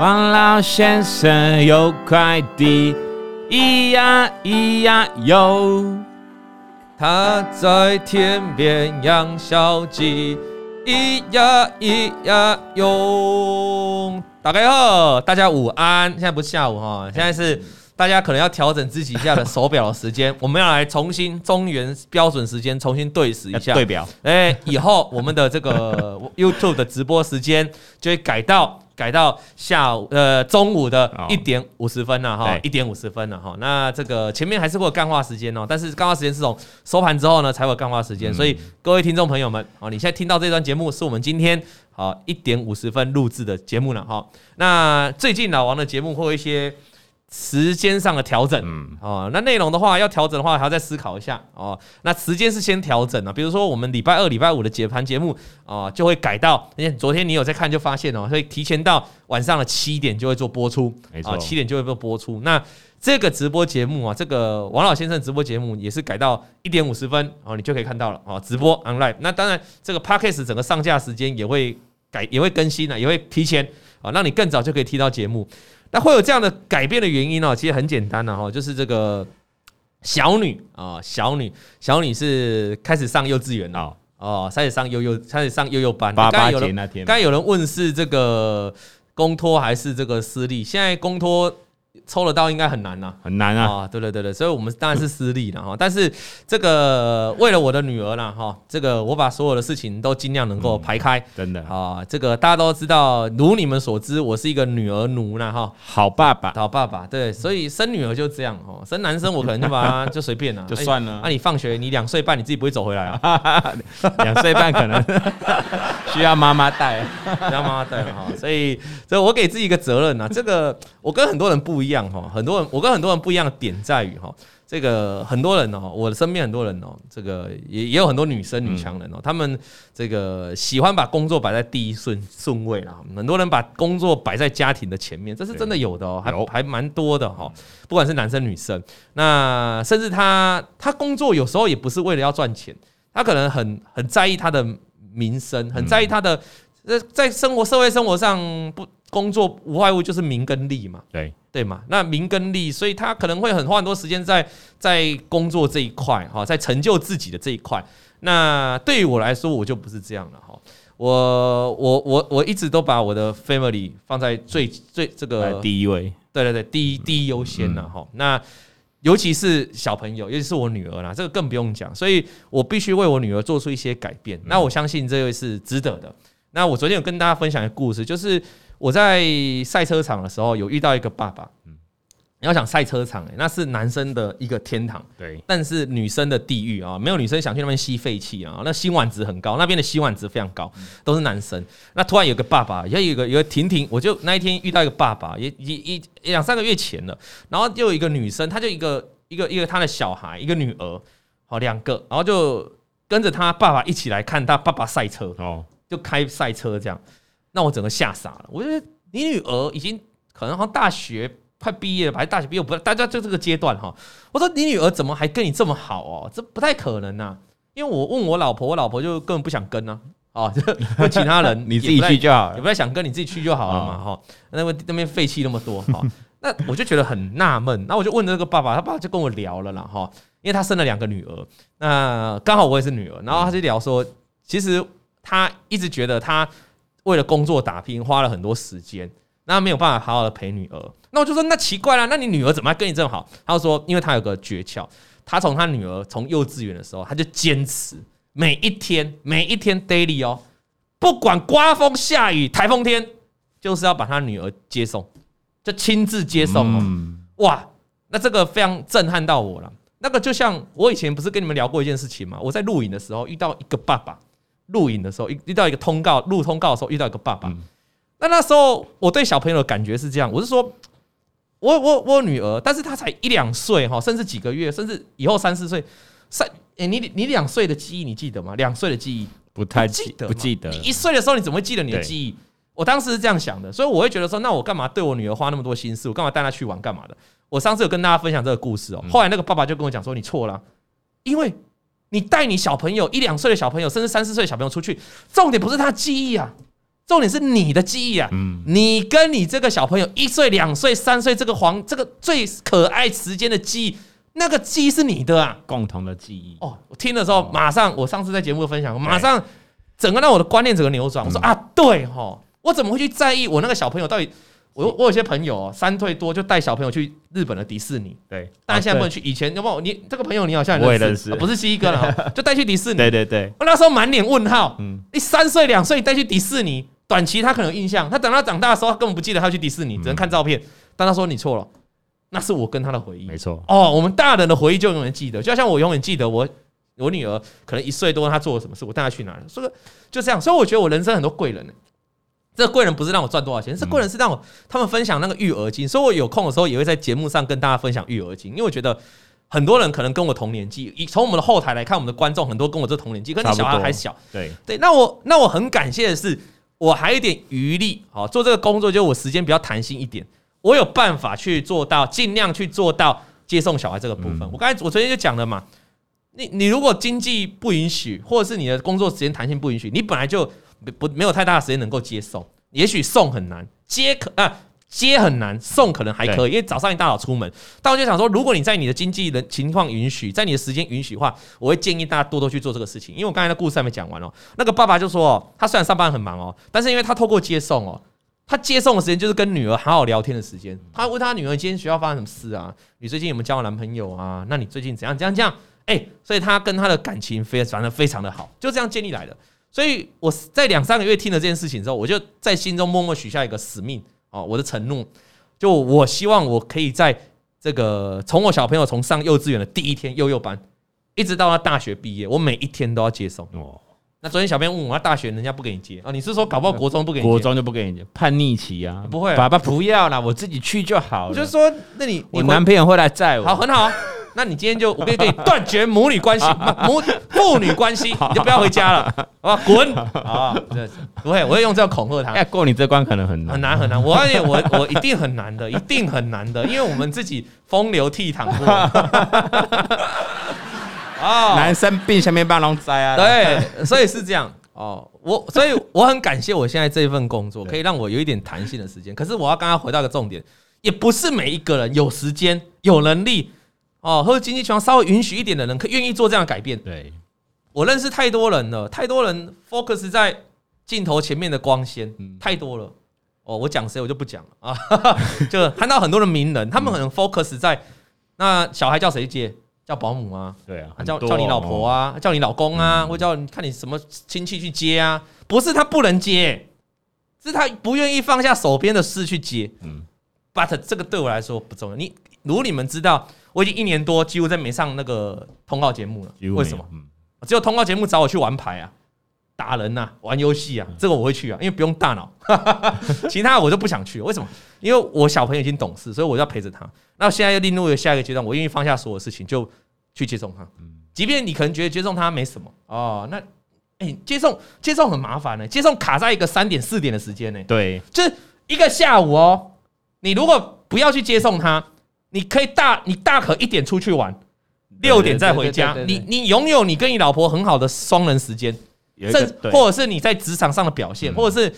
王老先生有块地，咿呀咿呀哟，他在田边养小鸡，咿呀咿呀哟。大家好，大家午安。现在不是下午哈，现在是大家可能要调整自己一下的手表的时间。我们要来重新中原标准时间重新对时一下。对表，哎，以后我们的这个 YouTube 的直播时间就会改到。改到下午呃中午的一点五十分了哈，一点五十分了哈。那这个前面还是会有干话时间哦，但是干话时间是从收盘之后呢才会有干话时间。所以各位听众朋友们，哦，你现在听到这段节目是我们今天好一点五十分录制的节目了哈。那最近老王的节目会有一些。时间上的调整，嗯，哦，那内容的话要调整的话，还要再思考一下哦。那时间是先调整啊，比如说我们礼拜二、礼拜五的解盘节目哦，就会改到，因为昨天你有在看就发现哦，所以提前到晚上的七点就会做播出，没错，七点就会做播出。那这个直播节目啊，这个王老先生直播节目也是改到一点五十分哦，你就可以看到了哦，直播 online。那当然，这个 podcast 整个上架时间也会改，也会更新了，也会提前啊，让你更早就可以听到节目。那会有这样的改变的原因呢？其实很简单的哈，就是这个小女啊，小女，小女是开始上幼稚园了哦，开始上幼幼，开始上幼幼班。八八节那天，刚有人问是这个公托还是这个私立？现在公托。抽得到应该很难呐，很难啊！对对对对，所以我们当然是私立的哈。但是这个为了我的女儿啦哈，这个我把所有的事情都尽量能够排开，真的啊。这个大家都知道，如你们所知，我是一个女儿奴啦哈。好爸爸，好爸爸，对，所以生女儿就这样哦。生男生我可能就把他就随便了，就算了。那你放学你两岁半你自己不会走回来啊？两岁半可能 需要妈妈带，需要妈妈带哈。所以这我给自己一个责任呐，这个我跟很多人不一样。哈，很多人，我跟很多人不一样的点在于哈，这个很多人哦，我的身边很多人哦，这个也也有很多女生女强人哦，他们这个喜欢把工作摆在第一顺顺位啦，很多人把工作摆在家庭的前面，这是真的有的哦，还还蛮多的哈，不管是男生女生，那甚至他他工作有时候也不是为了要赚钱，他可能很很在意他的名声，很在意他的在在生活社会生活上不。工作无外乎就是名跟利嘛，对对嘛，那名跟利，所以他可能会很花很多时间在在工作这一块哈，在成就自己的这一块。那对于我来说，我就不是这样了哈。我我我我一直都把我的 family 放在最最这个第一位，对对对，第一第一优先了哈。那尤其是小朋友，尤其是我女儿啦，这个更不用讲。所以我必须为我女儿做出一些改变。那我相信这位是值得的。那我昨天有跟大家分享一个故事，就是。我在赛车场的时候有遇到一个爸爸，嗯，你要想赛车场，那是男生的一个天堂，对，但是女生的地狱啊，没有女生想去那边吸废气啊，那辛烷值很高，那边的辛烷值非常高，都是男生。那突然有个爸爸，也有一个有个婷婷，我就那一天遇到一个爸爸，也也一两三个月前了，然后又有一个女生，她就一个一个一个她的小孩，一个女儿，好两个，然后就跟着她爸爸一起来看她爸爸赛车，哦，就开赛车这样。那我整个吓傻了，我觉得你女儿已经可能好像大学快毕业了吧，还是大学毕业不？大家就这个阶段哈。我说你女儿怎么还跟你这么好哦？这不太可能呐，因为我问我老婆，我老婆就根本不想跟啊，哦，就 问其他人，你自己去就好，也不要想跟，你自己去就好了嘛，哈。那边那边废弃那么多哈，那我就觉得很纳闷，那我就问这个爸爸，他爸爸就跟我聊了啦，哈，因为他生了两个女儿，那刚好我也是女儿，然后他就聊说，其实他一直觉得他。为了工作打拼，花了很多时间，那没有办法好好的陪女儿。那我就说，那奇怪了，那你女儿怎么还跟你这么好？他就说，因为他有个诀窍，他从他女儿从幼稚园的时候，他就坚持每一天每一天 daily 哦，不管刮风下雨台风天，就是要把他女儿接送，就亲自接送哦。哇，那这个非常震撼到我了。那个就像我以前不是跟你们聊过一件事情吗？我在录影的时候遇到一个爸爸。录影的时候，遇遇到一个通告，录通告的时候遇到一个爸爸。嗯、那那时候我对小朋友的感觉是这样，我是说，我我我女儿，但是她才一两岁哈，甚至几个月，甚至以后三四岁，三诶，你你两岁的记忆你记得吗？两岁的记忆不太记得，不记得。你一岁的时候你怎么会记得你的记忆？我当时是这样想的，所以我会觉得说，那我干嘛对我女儿花那么多心思？我干嘛带她去玩干嘛的？我上次有跟大家分享这个故事哦，后来那个爸爸就跟我讲说，你错了，因为。你带你小朋友一两岁的小朋友，甚至三四岁的小朋友出去，重点不是他记忆啊，重点是你的记忆啊，嗯，你跟你这个小朋友一岁、两岁、三岁这个黄这个最可爱时间的记忆，那个记忆是你的啊，共同的记忆。哦，我听的时候马上，我上次在节目分享，马上整个让我的观念整个扭转。我说啊，对哈，我怎么会去在意我那个小朋友到底？我我有些朋友哦，三岁多就带小朋友去日本的迪士尼，对，但现在不能去。以前有没有？你这个朋友你好像认识，我也认识，不是西哥了，就带去迪士尼。对对对，我那时候满脸问号。嗯，你三岁两岁带去迪士尼，短期他可能有印象，他等他长大的时候，他根本不记得他去迪士尼，只能看照片。但他说你错了，那是我跟他的回忆。没错。哦，我们大人的回忆就永远记得，就像我永远记得我我女儿可能一岁多，她做了什么事，我带她去哪里，所以就这样。所以我觉得我人生很多贵人呢。这贵人不是让我赚多少钱，这贵人是让我他们分享那个育儿经，所以我有空的时候也会在节目上跟大家分享育儿经，因为我觉得很多人可能跟我同年纪，以从我们的后台来看，我们的观众很多跟我这同年纪，可能小孩还小，对对。那我那我很感谢的是，我还有一点余力，好做这个工作，就我时间比较弹性一点，我有办法去做到，尽量去做到接送小孩这个部分。我刚才我昨天就讲了嘛，你你如果经济不允许，或者是你的工作时间弹性不允许，你本来就。不没有太大的时间能够接送，也许送很难，接可啊接很难，送可能还可以，因为早上一大早出门。但我就想说，如果你在你的经济的情况允许，在你的时间允许的话，我会建议大家多多去做这个事情。因为我刚才的故事还没讲完哦，那个爸爸就说，他虽然上班很忙哦，但是因为他透过接送哦，他接送的时间就是跟女儿好好聊天的时间。他问他女儿今天学校发生什么事啊？你最近有没有交男朋友啊？那你最近怎样？怎样这样？哎，所以他跟他的感情非常的非常的好，就这样建立来的。所以我在两三个月听了这件事情之后，我就在心中默默许下一个使命哦，我的承诺，就我希望我可以在这个从我小朋友从上幼稚园的第一天幼幼班，一直到他大学毕业，我每一天都要接送。哦，那昨天小朋友问我，他大学人家不给你接啊？你是说搞不好国中不给你接？国中就不给你接，叛逆期啊？不会，爸爸不要啦，我自己去就好了。就是说，那你我男朋友会来载我，好，很好。那你今天就我可以跟你断绝母女关系，母父女关系，你就不要回家了，好吧？滚啊！不会，我会用这样恐吓他。哎，过你这关可能很难，很难很难。我发现我我一定很难的，一定很难的，因为我们自己风流倜傥过。啊，男生病下面帮龙灾啊，对，所以是这样哦。我所以我很感谢我现在这一份工作，可以让我有一点弹性的时间。可是我要刚刚回到一个重点，也不是每一个人有时间有能力。哦，或者经济情况稍微允许一点的人，可愿意做这样的改变。对，我认识太多人了，太多人 focus 在镜头前面的光鲜，太多了。哦，我讲谁我就不讲了啊，就看到很多的名人，他们可能 focus 在那小孩叫谁接，叫保姆啊，对啊，叫叫你老婆啊，叫你老公啊，或叫你看你什么亲戚去接啊，不是他不能接，是他不愿意放下手边的事去接。嗯，but 这个对我来说不重要。你如果你们知道。我已经一年多几乎在没上那个通告节目了，为什么？只有通告节目找我去玩牌啊、打人呐、啊、玩游戏啊，这个我会去啊，因为不用大脑。其他我就不想去，为什么？因为我小朋友已经懂事，所以我要陪着他。那现在又进入了下一个阶段，我愿意放下所有事情，就去接送他。即便你可能觉得接送他没什么哦，那哎，接送接送很麻烦呢，接送卡在一个三点四点的时间呢。对，就是一个下午哦。你如果不要去接送他。你可以大，你大可一点出去玩，六点再回家。你你拥有你跟你老婆很好的双人时间，甚或者是你在职场上的表现，或者是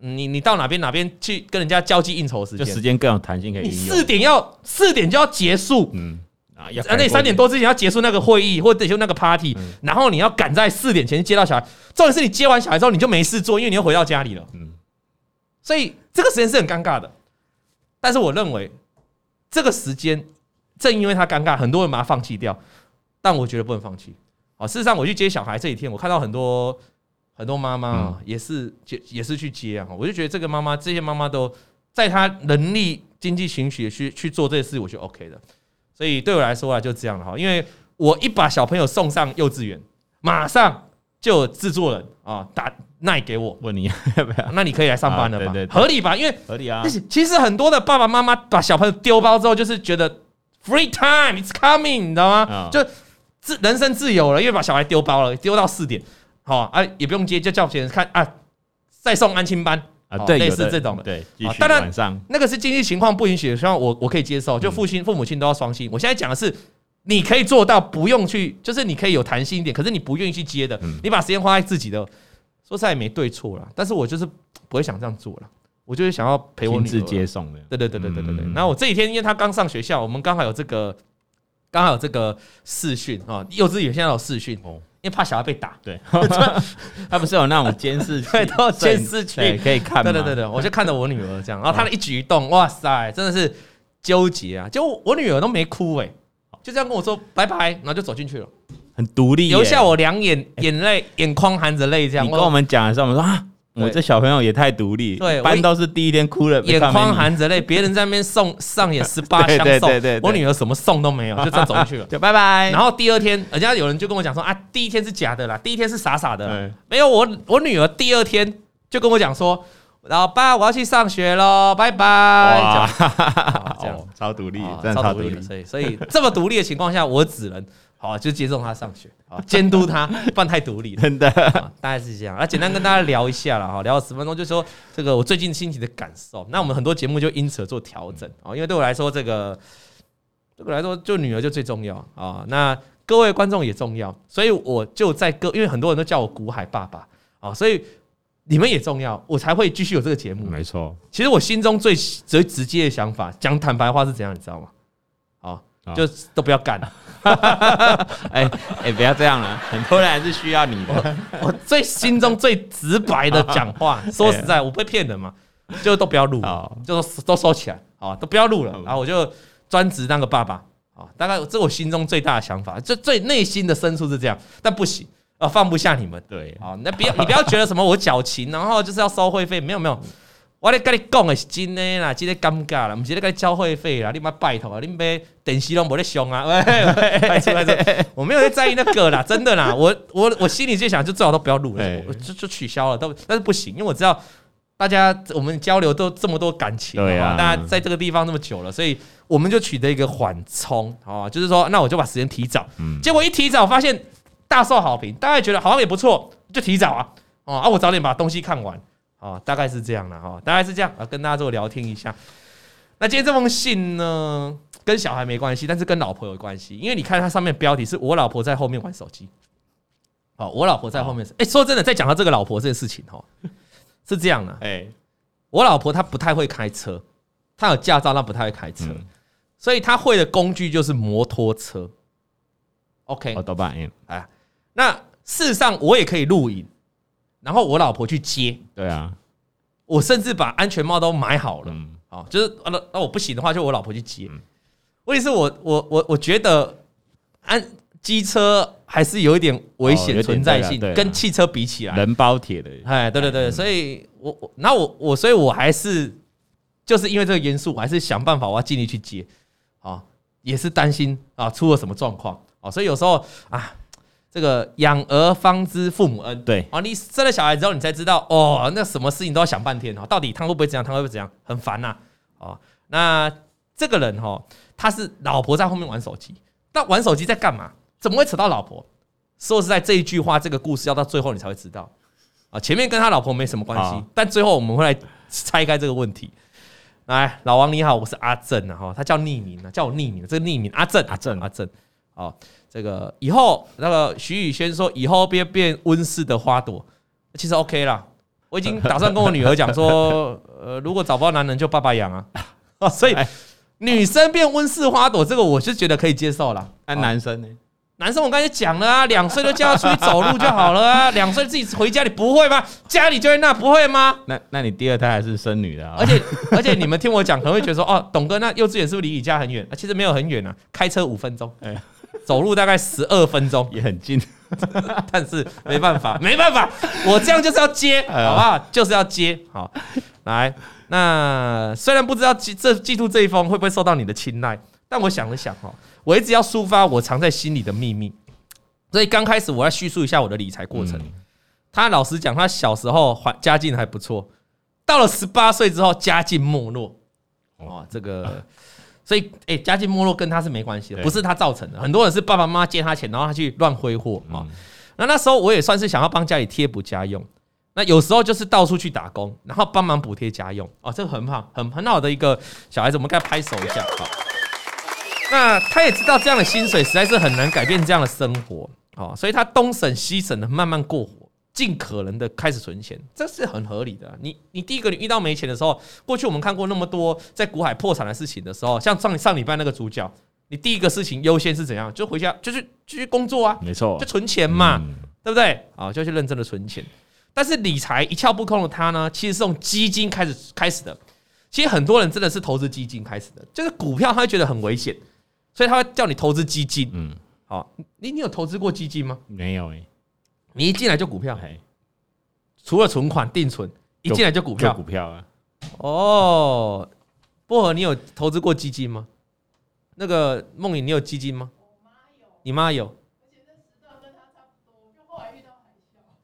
你你到哪边哪边去跟人家交际应酬时间，就时间更有弹性可以。你四点要四点就要结束，嗯啊，那三点多之前要结束那个会议或者就那个 party，然后你要赶在四点前接到小孩。重点是你接完小孩之后你就没事做，因为你又回到家里了，嗯，所以这个时间是很尴尬的。但是我认为。这个时间，正因为他尴尬，很多人把他放弃掉，但我觉得不能放弃。啊，事实上，我去接小孩这几天，我看到很多很多妈妈啊，也是接也是去接啊，我就觉得这个妈妈，这些妈妈都在她能力、经济情绪去去做这些事，我觉得 OK 的。所以对我来说啊，就这样了哈，因为我一把小朋友送上幼稚园，马上就有制作人啊打。那你给我问你 要不要？那你可以来上班了吧？合理吧？因为合理啊。其实很多的爸爸妈妈把小朋友丢包之后，就是觉得 free time it's coming，你知道吗？就自人生自由了，因为把小孩丢包了，丢到四点，好啊，也不用接，就叫别人看啊，再送安亲班啊，对，类似这种的。对，当然那个是经济情况不允许，希望我我可以接受，就父亲父母亲都要双薪。我现在讲的是，你可以做到不用去，就是你可以有弹性一点，可是你不愿意去接的，你把时间花在自己的。说实在也没对错啦，但是我就是不会想这样做了，我就是想要陪我女儿接送的。对对对对对对对。那、嗯、我这几天因为她刚上学校，我们刚好有这个刚好有这个视讯啊，幼稚园现在有视讯哦。因为怕小孩被打，对，他不是有那种监视器，对，都监视器可以看。对对对对，我就看着我女儿这样，然后她的一举一动，哇塞，真的是纠结啊！就我女儿都没哭哎，就这样跟我说拜拜，然后就走进去了，很独立，留下我两眼眼泪，眼眶含着泪这样。你跟我们讲的时候，我们说啊。我这小朋友也太独立，对，班都是第一天哭了，眼眶含着泪，别人在那边送 上演十八相送，我女儿什么送都没有，就这样走进去了，就拜拜。然后第二天，人家有人就跟我讲说啊，第一天是假的啦，第一天是傻傻的，没有我我女儿第二天就跟我讲说，老爸我要去上学喽，拜拜。哇，这样 超独立，真的超独立，所以所以这么独立的情况下，我只能。好，就接送他上学，啊，监督他，不然太独立了，真的，大概是这样。那简单跟大家聊一下了哈，聊了十分钟，就说这个我最近心情的感受。那我们很多节目就因此而做调整啊，因为对我来说，这个对我来说，就女儿就最重要啊。那各位观众也重要，所以我就在各，因为很多人都叫我古海爸爸啊，所以你们也重要，我才会继续有这个节目。没错，其实我心中最最直接的想法，讲坦白话是怎样，你知道吗？就都不要干了，哎哎，不要这样了，很多人还是需要你的。我最心中最直白的讲话，说实在，我不会骗人嘛，就都不要录，就都收起来，啊，都不要录了。然后我就专职当个爸爸，啊，大概这我心中最大的想法，就最内心的深处是这样，但不行，啊，放不下你们。对，啊，那不要 你不要觉得什么我矫情，然后就是要收会费，没有没有。我咧跟你讲的是真的啦，真的尴尬啦，不是咧跟你交会费啦，你妈拜托啊，你别电视拢无咧上啊，喂，拜托拜托，我没有在在意那个啦，真的啦，我我我心里就想就最好都不要录了，我就就取消了，都但是不行，因为我知道大家我们交流都这么多感情，对啊，大家在这个地方那么久了，所以我们就取得一个缓冲，啊，就是说那我就把时间提早，结果一提早发现大受好评，大家觉得好像也不错，就提早啊，哦啊，我早点把东西看完。哦，大概是这样了哈，大概是这样啊，跟大家做聊天一下。那今天这封信呢，跟小孩没关系，但是跟老婆有关系，因为你看它上面标题是我老婆在后面玩手机。哦，我老婆在后面说真的，在讲到这个老婆这件事情哈，是这样的，哎，我老婆她不太会开车，她有驾照，她不太会开车，所以她会的工具就是摩托车。OK，我都办哎，哎，那事实上我也可以录影。然后我老婆去接，对啊，我甚至把安全帽都买好了，嗯。啊，就是那那我不行的话，就我老婆去接。问题是我我我我觉得安机车还是有一点危险存在性，跟汽车比起来，人包铁的，哎，对对对，所以我我那我我所以我还是就是因为这个因素，我还是想办法，我要尽力去接，啊，也是担心啊出了什么状况。啊，所以有时候啊。这个养儿方知父母恩，对啊，你生了小孩之后，你才知道哦，那什么事情都要想半天哦，到底他会不会怎样，他会不会怎样，很烦呐，哦，那这个人哈，他是老婆在后面玩手机，那玩手机在干嘛？怎么会扯到老婆？说实在，这一句话，这个故事要到最后你才会知道啊，前面跟他老婆没什么关系，但最后我们会来拆开这个问题。来，老王你好，我是阿正啊，哈，他叫匿名啊，叫我匿名，这个匿名阿正，阿正，阿正，哦。这个以后那个徐宇轩说，以后变变温室的花朵，其实 OK 啦。我已经打算跟我女儿讲说，呃，如果找不到男人就爸爸养啊。哦 所以女生变温室花朵，这个我是觉得可以接受啦。那男生呢？男生我刚才讲了啊，两岁就叫他出去走路就好了啊，两岁自己回家，你不会吗？家里就在那，不会吗？那那你第二胎还是生女的啊？而且而且你们听我讲，可能会觉得说，哦，董哥，那幼稚园是不是离你家很远？啊其实没有很远啊，开车五分钟。走路大概十二分钟，也很近，但是没办法，没办法，我这样就是要接，好不好？就是要接，好，来，那虽然不知道寄这寄出这一封会不会受到你的青睐，但我想了想哈，我一直要抒发我藏在心里的秘密，所以刚开始我要叙述一下我的理财过程。他老实讲，他小时候还家境还不错，到了十八岁之后家境没落，哇，这个。所以，哎，家境没落跟他是没关系的，不是他造成的。很多人是爸爸妈妈借他钱，然后他去乱挥霍啊。那那时候我也算是想要帮家里贴补家用，那有时候就是到处去打工，然后帮忙补贴家用。哦，这个很好，很很好的一个小孩子，我们该拍手一下。好，那他也知道这样的薪水实在是很难改变这样的生活哦，所以他东省西省的慢慢过活尽可能的开始存钱，这是很合理的啊。你你第一个你遇到没钱的时候，过去我们看过那么多在股海破产的事情的时候，像上上礼拜那个主角，你第一个事情优先是怎样？就回家就去继续工作啊，没错，就存钱嘛，对不对？啊，就去认真的存钱。但是理财一窍不通的他呢，其实是从基金开始开始的。其实很多人真的是投资基金开始的，就是股票他会觉得很危险，所以他会叫你投资基金。嗯，好，你你有投资过基金吗？没有诶、欸。你一进来就股票，除了存款定存，一进来就股票，股票啊。哦，薄荷，你有投资过基金吗？那个梦影，你有基金吗？我妈有，你妈有。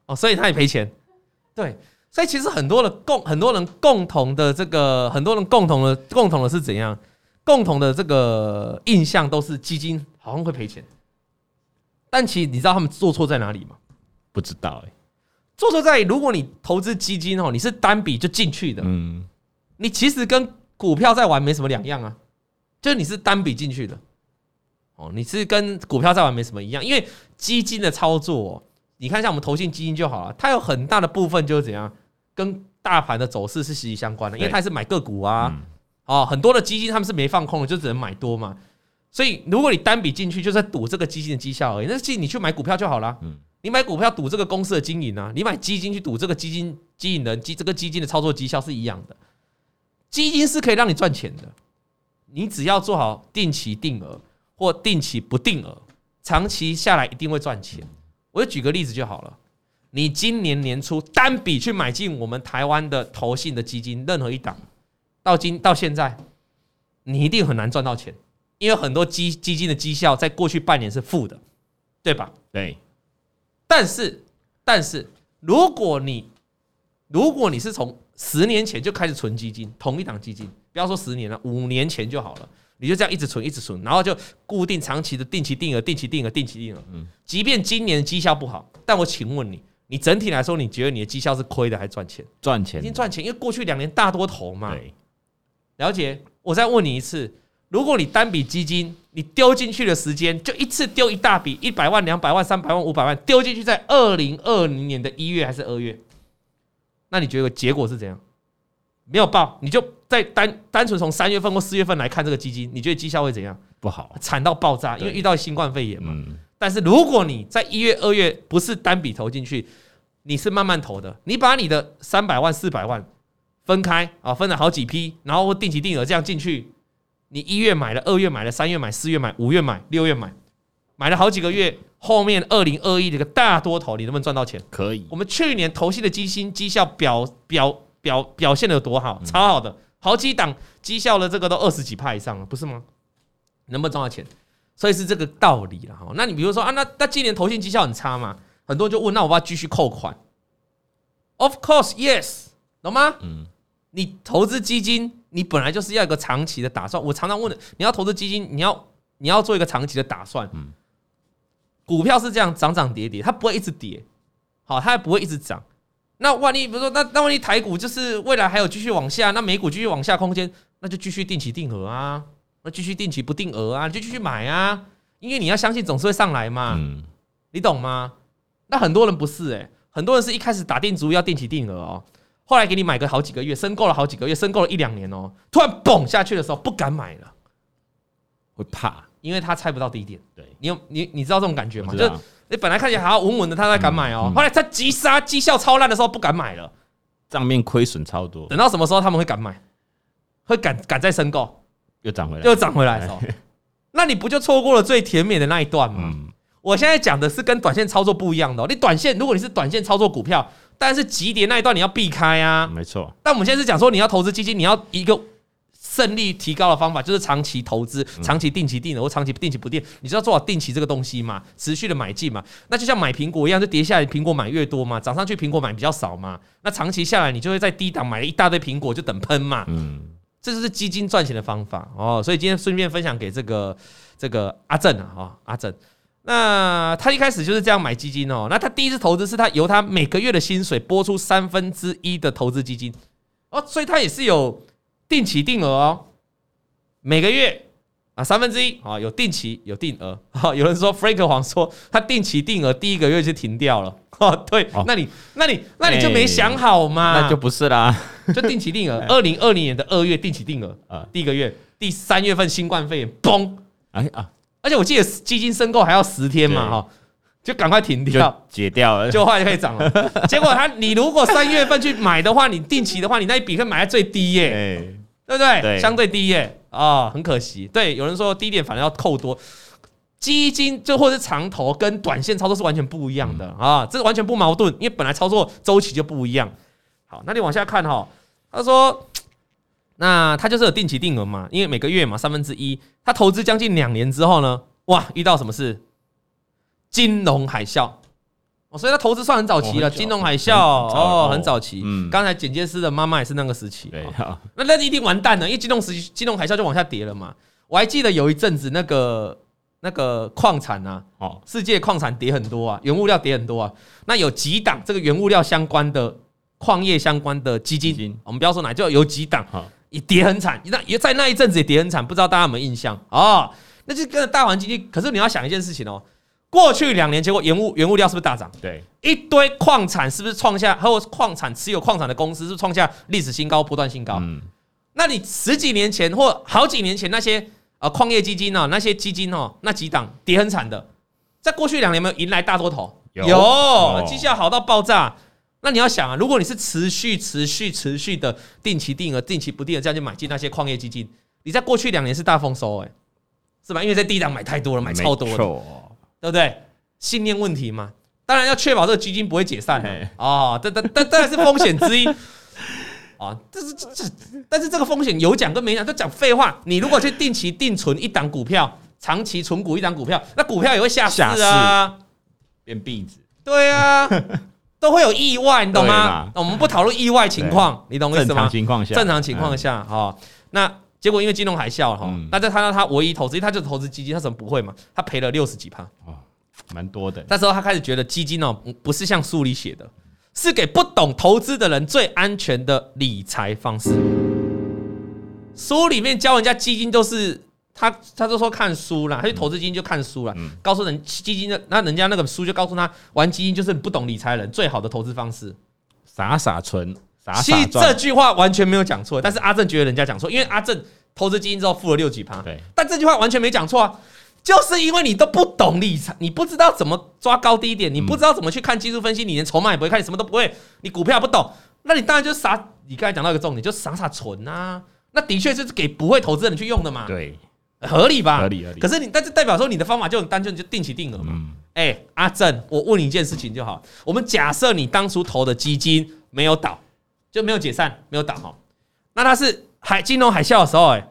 哦，所以他也赔钱。对，所以其实很多的共很多人共同的这个很多人共同的共同的是怎样？共同的这个印象都是基金好像会赔钱，但其实你知道他们做错在哪里吗？不知道哎、欸，做错在如果你投资基金哦，你是单笔就进去的，嗯，你其实跟股票在玩没什么两样啊，就是你是单笔进去的，哦，你是跟股票在玩没什么一样，因为基金的操作，你看像我们投信基金就好了，它有很大的部分就是怎样跟大盘的走势是息息相关的，因为它是买个股啊，哦，很多的基金他们是没放空的，就只能买多嘛，所以如果你单笔进去，就是赌这个基金的绩效而已，那其实你去买股票就好了，嗯。你买股票赌这个公司的经营啊，你买基金去赌这个基金经营人基这个基金的操作绩效是一样的。基金是可以让你赚钱的，你只要做好定期定额或定期不定额，长期下来一定会赚钱。我就举个例子就好了，你今年年初单笔去买进我们台湾的投信的基金，任何一档，到今到现在，你一定很难赚到钱，因为很多基基金的绩效在过去半年是负的，对吧？对。但是，但是，如果你如果你是从十年前就开始存基金，同一档基金，不要说十年了，五年前就好了，你就这样一直存，一直存，然后就固定长期的定期定额、定期定额、定期定额。嗯，即便今年绩效不好，但我请问你，你整体来说，你觉得你的绩效是亏的还是赚钱？赚钱，已经赚钱，因为过去两年大多头嘛。对，了解。我再问你一次。如果你单笔基金，你丢进去的时间就一次丢一大笔，一百万、两百万、三百万、五百万丢进去，在二零二零年的一月还是二月，那你觉得结果是怎样？没有报，你就在单单纯从三月份或四月份来看这个基金，你觉得绩效会怎样？不好，惨到爆炸，因为遇到新冠肺炎嘛。但是如果你在一月、二月不是单笔投进去，你是慢慢投的，你把你的三百万、四百万分开啊，分了好几批，然后定期定额这样进去。你一月买了，二月买了，三月买，四月买，五月买，六月买，买了好几个月，后面二零二一这个大多头，你能不能赚到钱？可以。我们去年投信的基金绩效表表表表现的有多好？超好的，好几档绩效的这个都二十几趴以上了，不是吗？能不能赚到钱？所以是这个道理了哈。那你比如说啊，那那今年投信绩效很差嘛？很多人就问，那我要继续扣款？Of course, yes，懂吗？嗯。你投资基金，你本来就是要一个长期的打算。我常常问的，你要投资基金，你要你要做一个长期的打算。嗯，股票是这样涨涨跌跌，它不会一直跌，好，它也不会一直涨。那万一比如说，那那万一台股就是未来还有继续往下，那美股继续往下空间，那就继续定期定额啊，那继续定期不定额啊，就继续买啊，因为你要相信总是会上来嘛。嗯，你懂吗？那很多人不是诶，很多人是一开始打定主意要定期定额哦。后来给你买个好几个月，申购了好几个月，申购了一两年哦，突然嘣下去的时候不敢买了，会怕，因为他猜不到低点。对，你有你你知道这种感觉吗？就你本来看起来好稳稳的，他才敢买哦，后来他急杀绩效超烂的时候不敢买了，账面亏损超多。等到什么时候他们会敢买？会敢敢再申购？又涨回来，又涨回来的时候，那你不就错过了最甜美的那一段吗？我现在讲的是跟短线操作不一样的。你短线，如果你是短线操作股票。但是急跌那一段你要避开啊，没错。但我们现在是讲说，你要投资基金，你要一个胜率提高的方法，就是长期投资、长期定期定额或长期定期不定，你知道做好定期这个东西嘛，持续的买进嘛。那就像买苹果一样，就跌下来苹果买越多嘛，涨上去苹果买比较少嘛。那长期下来，你就会在低档买了一大堆苹果，就等喷嘛。嗯，这就是基金赚钱的方法哦。所以今天顺便分享给这个这个阿正啊，哈，阿正。那他一开始就是这样买基金哦。那他第一次投资是他由他每个月的薪水拨出三分之一的投资基金哦，所以他也是有定期定额哦，每个月啊，三分之一啊，有定期有定额。好，有人说 Frank 黄说他定期定额第一个月就停掉了。哦，对，那你那你那你就没想好嘛？那就不是啦，就定期定额。二零二零年的二月定期定额啊，第一个月，第三月份新冠肺炎崩，哎啊，而且我记得基金申购还要十天嘛，哈，就赶快停掉，解掉了，就后来就可以涨了。结果他你如果三月份去买的话，你定期的话，你那一笔可以买在最低耶，对不对？相对低耶。啊、哦，很可惜。对，有人说低点反而要扣多，基金就或者是长投跟短线操作是完全不一样的啊，这个完全不矛盾，因为本来操作周期就不一样。好，那你往下看哈，他说，那他就是有定期定额嘛，因为每个月嘛三分之一，他投资将近两年之后呢，哇，遇到什么事？金融海啸。哦，所以他投资算很早期了，金融海啸哦，很早期。嗯，刚才剪接师的妈妈也是那个时期。对，那那一定完蛋了，因为金融时期金融海啸就往下跌了嘛。我还记得有一阵子那个那个矿产啊，哦，世界矿产跌很多啊，原物料跌很多啊。那有几档这个原物料相关的矿业相关的基金，我们不要说哪，就有几档也跌很惨。那也在那一阵子也跌很惨，不知道大家有没有印象哦？那就跟着大环境。可是你要想一件事情哦。过去两年，结果原物原物料是不是大涨？对，一堆矿产是不是创下，还有矿产持有矿产的公司是不是创下历史新高、波段新高？嗯，那你十几年前或好几年前那些呃矿业基金哦，那些基金哦，那几档跌很惨的，在过去两年有没有迎来大多头？有，有绩效好到爆炸。那你要想啊，如果你是持续、持续、持续的定期定额、定期不定额这样去买进那些矿业基金，你在过去两年是大丰收哎，是吧？因为在低档买太多了，买超多了。对不对？信念问题嘛，当然要确保这个基金不会解散哦，这这这当然是风险之一 啊。这是这这，但是这个风险有讲跟没讲都讲废话。你如果去定期定存一档股票，长期存股一档股票，那股票也会下市啊，变壁纸。对啊，都会有意外，你懂吗？我们不讨论意外情况，你懂我意思吗？正常情况下，正常情况下哈，那。结果因为金融海啸了哈，那再看到他唯一投资，他就是投资基金，他怎么不会嘛？他赔了六十几趴，哦，蛮多的。那时候他开始觉得基金哦，不是像书里写的，是给不懂投资的人最安全的理财方式。书里面教人家基金都是他，他就说看书啦，他去投资基金就看书啦，告诉人基金的，那人家那个书就告诉他，玩基金就是不懂理财人最好的投资方式，傻傻存。其实这句话完全没有讲错，但是阿正觉得人家讲错，因为阿正投资基金之后付了六几趴。对，但这句话完全没讲错啊，就是因为你都不懂理财，你不知道怎么抓高低点，你不知道怎么去看技术分析，你连筹码也不会看，你什么都不会，你股票不懂，那你当然就傻。你刚才讲到一个重点，就傻傻存啊，那的确是给不会投资的人去用的嘛。对，合理吧？合理合理。可是你，但是代表说你的方法就很单纯，就定期定额嘛。哎，阿正，我问你一件事情就好，我们假设你当初投的基金没有倒。就没有解散，没有倒哈。那它是海金融海啸的时候，哎，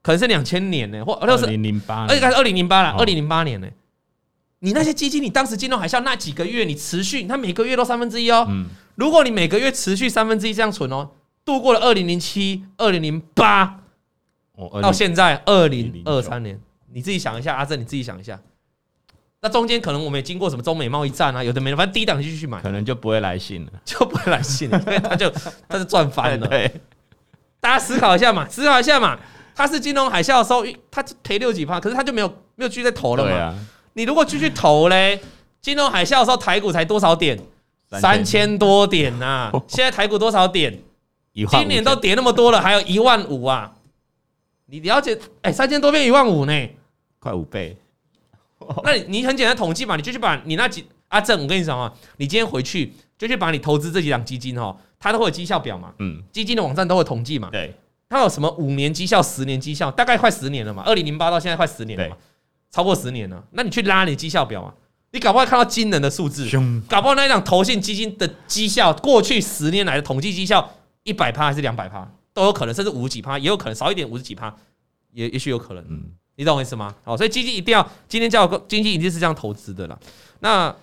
可能是两千年呢，或者是二零零八，而且是二零零八了，二零零八年呢。你那些基金，你当时金融海啸那几个月，你持续，它每个月都三分之一哦。如果你每个月持续三分之一这样存哦，度过了二零零七、二零零八，到现在二零二三年，你自己想一下，阿正，你自己想一下。那中间可能我们也经过什么中美贸易战啊，有的没的，反正低档就继续买，可能就不会来信了，就不会来信了，因为他就 他就赚翻了。对，大家思考一下嘛，思考一下嘛，他是金融海啸的时候，他赔六几趴，可是他就没有没有继续再投了嘛。啊、你如果继续投嘞，金融海啸的时候台股才多少点？三千多点呐、啊，现在台股多少点？今年都跌那么多了，还有一万五啊！你了解？哎、欸，三千多变一万五呢，快五倍。那你你很简单统计嘛，你就去把你那几阿正，我跟你讲啊，你今天回去就去把你投资这几档基金哦，它都会有绩效表嘛，嗯，基金的网站都会统计嘛，对，它有什么五年绩效、十年绩效，大概快十年了嘛，二零零八到现在快十年了嘛，超过十年了，那你去拉你绩效表嘛，你搞不好看到惊人的数字，搞不好那一档投信基金的绩效，过去十年来的统计绩效一百趴还是两百趴都有可能，甚至五十几趴也有可能，少一点五十几趴也也许有可能，嗯。你懂我意思吗？好，所以基金一定要今天叫基金一定是这样投资的啦。那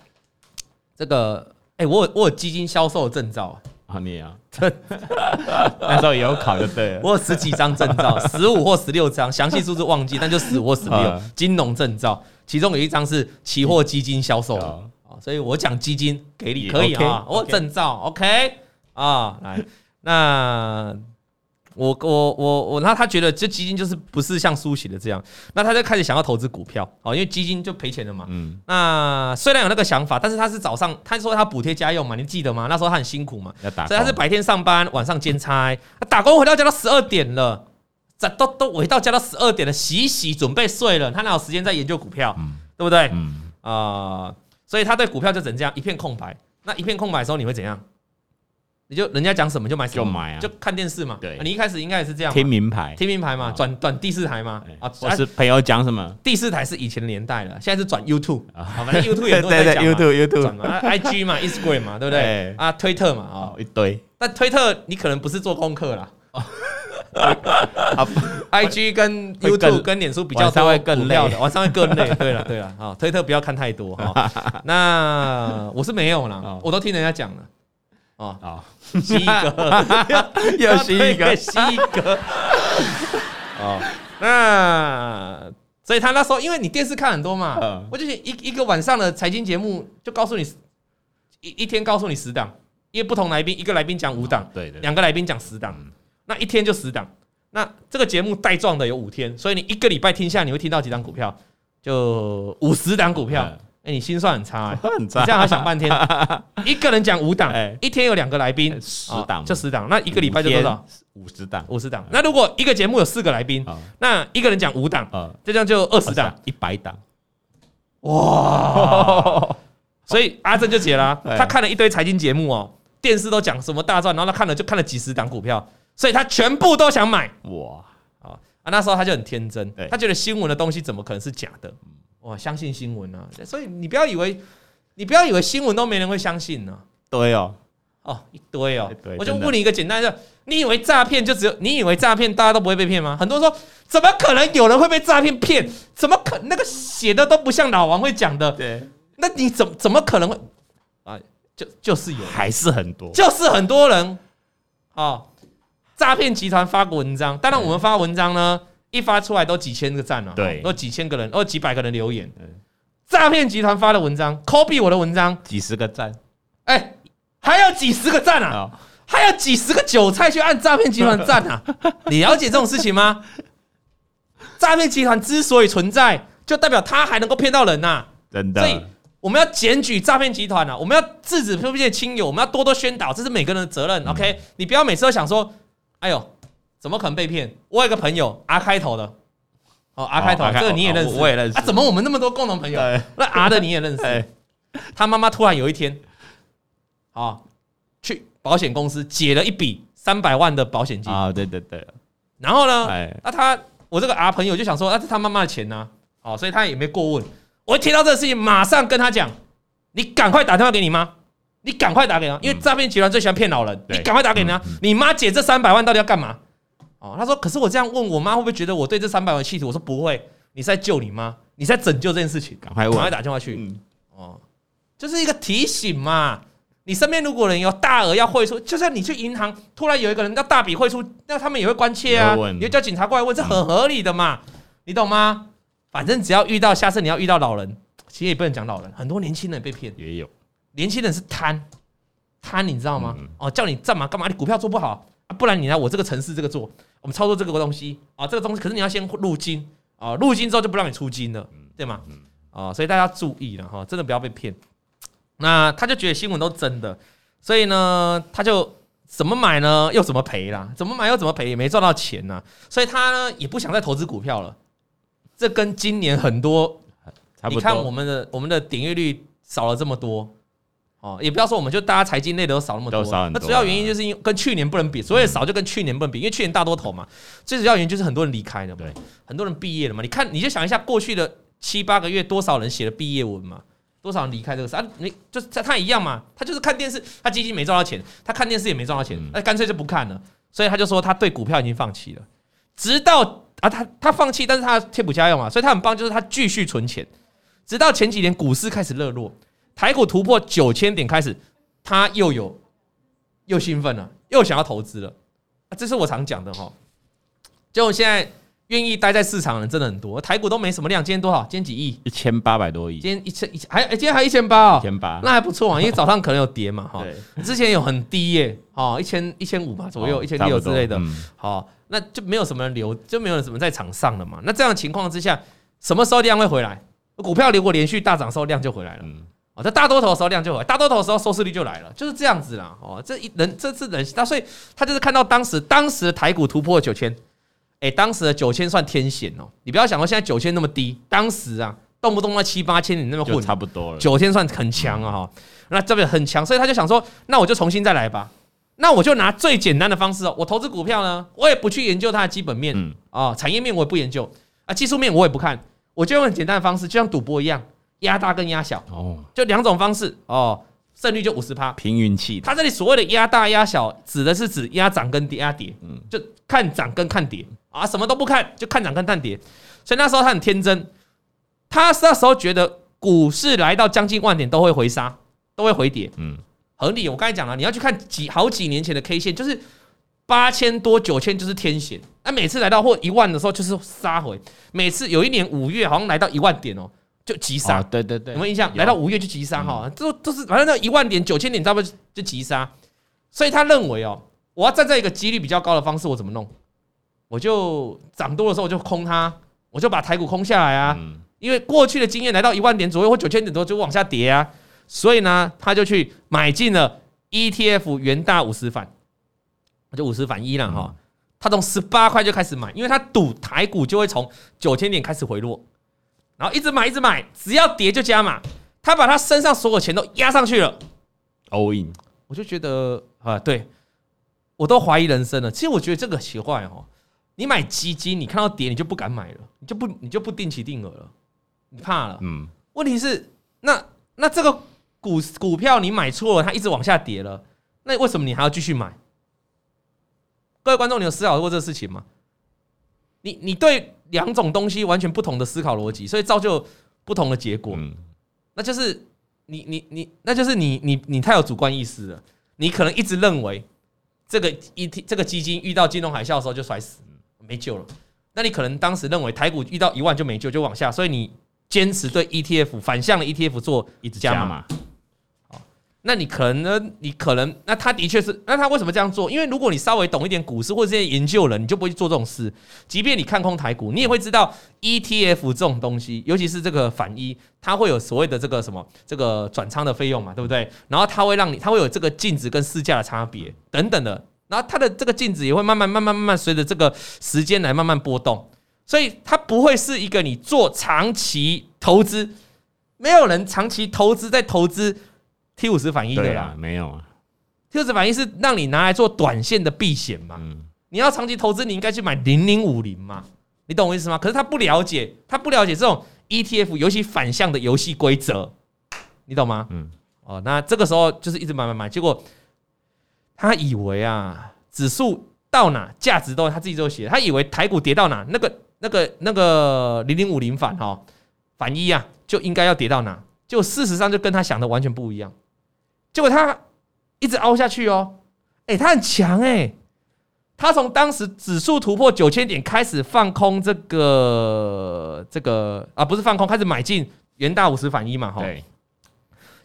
这个，哎、欸，我有我有基金销售证照啊，你啊，那时候也有考就对了。我有十几张证照，十五或十六张，详细数字忘记，但就十五或十六金融证照，其中有一张是期货基金销售啊。所以我讲基金给你可以啊，我有证照 OK 啊，来，那我我我我，那他觉得这基金就是不是像苏写的这样，那他就开始想要投资股票，哦，因为基金就赔钱了嘛。嗯。那虽然有那个想法，但是他是早上，他说他补贴家用嘛，你记得吗？那时候他很辛苦嘛，要打，所以他是白天上班，晚上兼差，他打工回到家都十二点了，这都都回到家都十二点了，洗一洗准备睡了，他哪有时间在研究股票？嗯，对不对？嗯。啊、呃，所以他对股票就只能这样一片空白。那一片空白的时候，你会怎样？你就人家讲什么就买什么，就买啊，就看电视嘛。对，你一开始应该也是这样，听名牌，听名牌嘛，转转第四台嘛。啊，我是朋友讲什么，第四台是以前年代了，现在是转 YouTube 啊，反正 YouTube 也都在讲 YouTube YouTube 嘛，IG 嘛，Instagram 嘛，对不对？啊，推特嘛，啊，一堆。但推特你可能不是做功课啦。IG 跟 YouTube 跟脸书比较，会更累。的，晚上会更累。对了对了，啊，推特不要看太多哈。那我是没有啦，我都听人家讲了。哦，好，西哥，又西哥，西哥。哦，那所以他那时候，因为你电视看很多嘛，我就一一个晚上的财经节目，就告诉你一一天告诉你十档，因为不同来宾，一个来宾讲五档，对对，两个来宾讲十档，那一天就十档。那这个节目带状的有五天，所以你一个礼拜听下，你会听到几档股票？就五十档股票。哎，你心算很差，很差，你这样还想半天？一个人讲五档，一天有两个来宾，十档就十档，那一个礼拜就多少？五十档，五十档。那如果一个节目有四个来宾，那一个人讲五档，这样就二十档，一百档。哇！所以阿正就解了，他看了一堆财经节目哦，电视都讲什么大赚，然后他看了就看了几十档股票，所以他全部都想买。哇！啊，那时候他就很天真，他觉得新闻的东西怎么可能是假的？哇，相信新闻啊！所以你不要以为，你不要以为新闻都没人会相信呢。对哦，哦一堆哦。我就问你一个简单的：你以为诈骗就只有你以为诈骗大家都不会被骗吗？很多人说，怎么可能有人会被诈骗骗？怎么可那个写的都不像老王会讲的？对，那你怎怎么可能会啊？就就是有，还是很多，就是很多人哦。诈骗集团发过文章，当然我们发文章呢。一发出来都几千个赞了，对，都几千个人，哦，几百个人留言。诈骗集团发的文章，copy 我的文章，几十个赞，哎，还有几十个赞啊，还有几十个韭菜去按诈骗集团赞啊！你了解这种事情吗？诈骗集团之所以存在，就代表他还能够骗到人呐，真的。所以我们要检举诈骗集团啊，我们要制止骗骗亲友，我们要多多宣导，这是每个人的责任。OK，你不要每次都想说，哎呦。怎么可能被骗？我有个朋友，R 开头的，哦，R 开头，这个你也认识，我也认识。啊，怎么我们那么多共同朋友？那 R 的你也认识？他妈妈突然有一天，啊，去保险公司解了一笔三百万的保险金啊，对对对。然后呢，那他我这个 R 朋友就想说，那是他妈妈的钱呢，哦，所以他也没过问。我一听到这个事情，马上跟他讲，你赶快打电话给你妈，你赶快打给他，因为诈骗集团最喜欢骗老人，你赶快打给他，你妈解这三百万到底要干嘛？哦，他说：“可是我这样问我妈会不会觉得我对这三百万企图？”我说：“不会，你是在救你妈，你是在拯救这件事情。赶快问，赶快打电话去。嗯、哦，就是一个提醒嘛。你身边如果人有大额要汇出，就像你去银行突然有一个人要大笔汇出，那他们也会关切啊。你就叫警察过来问，这很合理的嘛，嗯、你懂吗？反正只要遇到，下次你要遇到老人，其实也不能讲老人，很多年轻人被骗也有。年轻人是贪贪，你知道吗？嗯、哦，叫你干嘛干嘛？你股票做不好。”啊，不然你来我这个城市这个做，我们操作这个东西啊，这个东西，可是你要先入金啊，入金之后就不让你出金了，对吗？啊，所以大家注意了哈，真的不要被骗。那他就觉得新闻都真的，所以呢，他就怎么买呢，又怎么赔啦，怎么买又怎么赔，也没赚到钱呐，所以他呢也不想再投资股票了。这跟今年很多，你看我们的我们的点阅率少了这么多。哦，也不要说我们就大家财经类的都少那么多，那主要原因就是因为跟去年不能比，所以少就跟去年不能比，因为去年大多头嘛。最主要原因就是很多人离开了很多人毕业了嘛。你看，你就想一下过去的七八个月，多少人写了毕业文嘛？多少人离开这个事啊？你就是他他一样嘛，他就是看电视，他基金没赚到钱，他看电视也没赚到钱，那干脆就不看了。所以他就说他对股票已经放弃了，直到啊他他放弃，但是他贴补家用嘛，所以他很棒，就是他继续存钱，直到前几年股市开始热络。台股突破九千点开始，他又有又兴奋了，又想要投资了。这是我常讲的哈。就现在愿意待在市场的人真的很多，台股都没什么量，今天多少？今天几亿？一千八百多亿。今天一千一千还哎，今天还一千八哦，一千八，那还不错啊，因为早上可能有跌嘛哈。对，之前有很低耶，哦，一千一千五嘛左右，一千六之类的。好，那就没有什么人留，就没有什么在场上了嘛。那这样的情况之下，什么时候量会回来？股票如果连续大涨，时候量就回来了。哦，在大多头的时候量就回来，大多头的时候收视率就来了，就是这样子啦。哦，这一人这是人，他所以他就是看到当时当时的台股突破九千。哎，当时的九千算天险哦，你不要想说现在九千那么低，当时啊，动不动那七八千你那么混，差不多了。九千算很强啊哈，那这边很强，所以他就想说，那我就重新再来吧。那我就拿最简单的方式哦，我投资股票呢，我也不去研究它的基本面啊，产业面我也不研究啊，技术面我也不看，我就用很简单的方式，就像赌博一样，压大跟压小哦，就两种方式哦，胜率就五十趴，凭运气。他这里所谓的压大压小，指的是指压涨跟压跌，嗯，就看涨跟看跌。啊，什么都不看，就看涨跟看跌，所以那时候他很天真，他那时候觉得股市来到将近万点都会回杀，都会回跌，嗯，合理。我刚才讲了，你要去看几好几年前的 K 线，就是八千多九千就是天险，那每次来到或一万的时候就是杀回，每次有一年五月好像来到一万点哦，就急杀，对对对，有没有印象？来到五月就急杀哈，这都是反正那一万点九千点差不多就急杀，所以他认为哦，我要站在一个几率比较高的方式，我怎么弄？我就涨多的时候我就空它，我就把台股空下来啊，因为过去的经验来到一万点左右或九千点多就往下跌啊，所以呢，他就去买进了 ETF 元大五十反，就五十反一了哈。他从十八块就开始买，因为他赌台股就会从九千点开始回落，然后一直买一直买，只要跌就加码。他把他身上所有钱都压上去了，all in。我就觉得啊，对我都怀疑人生了。其实我觉得这个奇怪哦。你买基金，你看到跌，你就不敢买了，你就不，你就不定期定额了，你怕了。嗯，问题是，那那这个股股票你买错了，它一直往下跌了，那为什么你还要继续买？各位观众，你有思考过这个事情吗？你你对两种东西完全不同的思考逻辑，所以造就不同的结果。嗯，那就是你你你，那就是你你你太有主观意识了。你可能一直认为这个一这个基金遇到金融海啸的时候就摔死。没救了，那你可能当时认为台股遇到一万就没救，就往下，所以你坚持对 ETF 反向的 ETF 做一直加码。那你可能呢？你可能那他的确是，那他为什么这样做？因为如果你稍微懂一点股市或者这些研究人，你就不会去做这种事。即便你看空台股，你也会知道 ETF 这种东西，尤其是这个反一，它会有所谓的这个什么这个转仓的费用嘛，对不对？然后它会让你，它会有这个净值跟市价的差别等等的。然后它的这个净值也会慢慢、慢慢、慢慢随着这个时间来慢慢波动，所以它不会是一个你做长期投资，没有人长期投资在投资 T 五十反一的啦，没有啊。T 五十反一是让你拿来做短线的避险嘛。你要长期投资，你应该去买零零五零嘛，你懂我意思吗？可是他不了解，他不了解这种 ETF 尤其反向的游戏规则，你懂吗？嗯。哦，那这个时候就是一直买买买，结果。他以为啊，指数到哪价值都他自己都写。他以为台股跌到哪，那个那个那个零零五零反哈反一啊，就应该要跌到哪。就事实上就跟他想的完全不一样。结果他一直凹下去哦，哎，他很强哎。他从当时指数突破九千点开始放空这个这个啊，不是放空，开始买进元大五十反一嘛哈。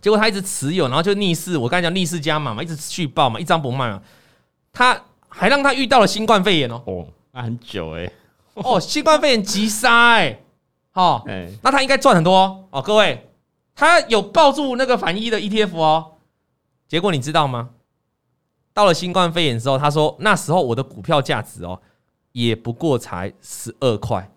结果他一直持有，然后就逆势，我刚才讲逆势加码嘛，一直续爆嘛，一张不卖嘛。他还让他遇到了新冠肺炎哦，哦，那很久哎，哦，新冠肺炎急杀哎，好，那他应该赚很多哦，各位，他有抱住那个反一的 ETF 哦，结果你知道吗？到了新冠肺炎之后，他说那时候我的股票价值哦，也不过才十二块。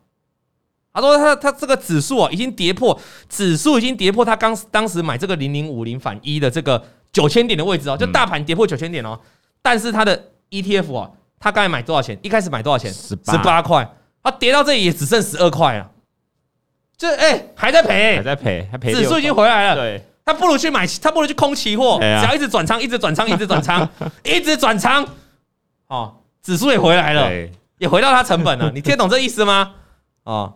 他说他他这个指数啊，已经跌破指数已经跌破他刚当时买这个零零五零反一的这个九千点的位置哦，就大盘跌破九千点哦。但是他的 ETF 啊，他刚才买多少钱？一开始买多少钱？十八块。他跌到这里也只剩十二块了。这哎还在赔，还在赔，还赔。指数已经回来了。对，他不如去买，他不如去空期货，只要一直转仓，一直转仓，一直转仓，一直转仓。哦，指数也回来了，也回到他成本了。你听懂这意思吗？哦。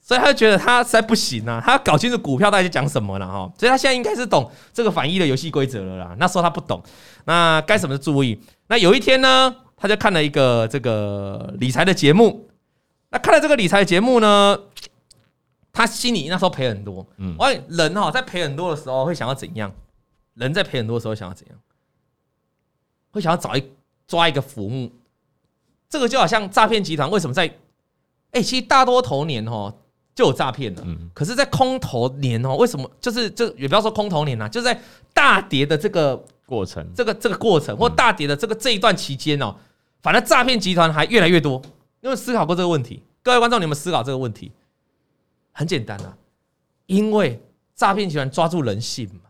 所以他就觉得他实在不行啊，他要搞清楚股票到底在讲什么了哈。所以他现在应该是懂这个反一的游戏规则了啦。那时候他不懂，那该什么注意？那有一天呢，他就看了一个这个理财的节目，那看了这个理财节目呢，他心里那时候赔很多。嗯，我人哈在赔很多的时候会想要怎样？人在赔很多的时候想要怎样？会想要找一抓一个浮木。这个就好像诈骗集团为什么在？哎，其实大多头年哦就有诈骗了。嗯，可是，在空头年哦，为什么？就是就也不要说空头年啊，就是在大跌的这个过程，这个这个过程或大跌的这个这一段期间哦，反正诈骗集团还越来越多。你有思考过这个问题？各位观众，你有没有思考这个问题？很简单啊，因为诈骗集团抓住人性嘛，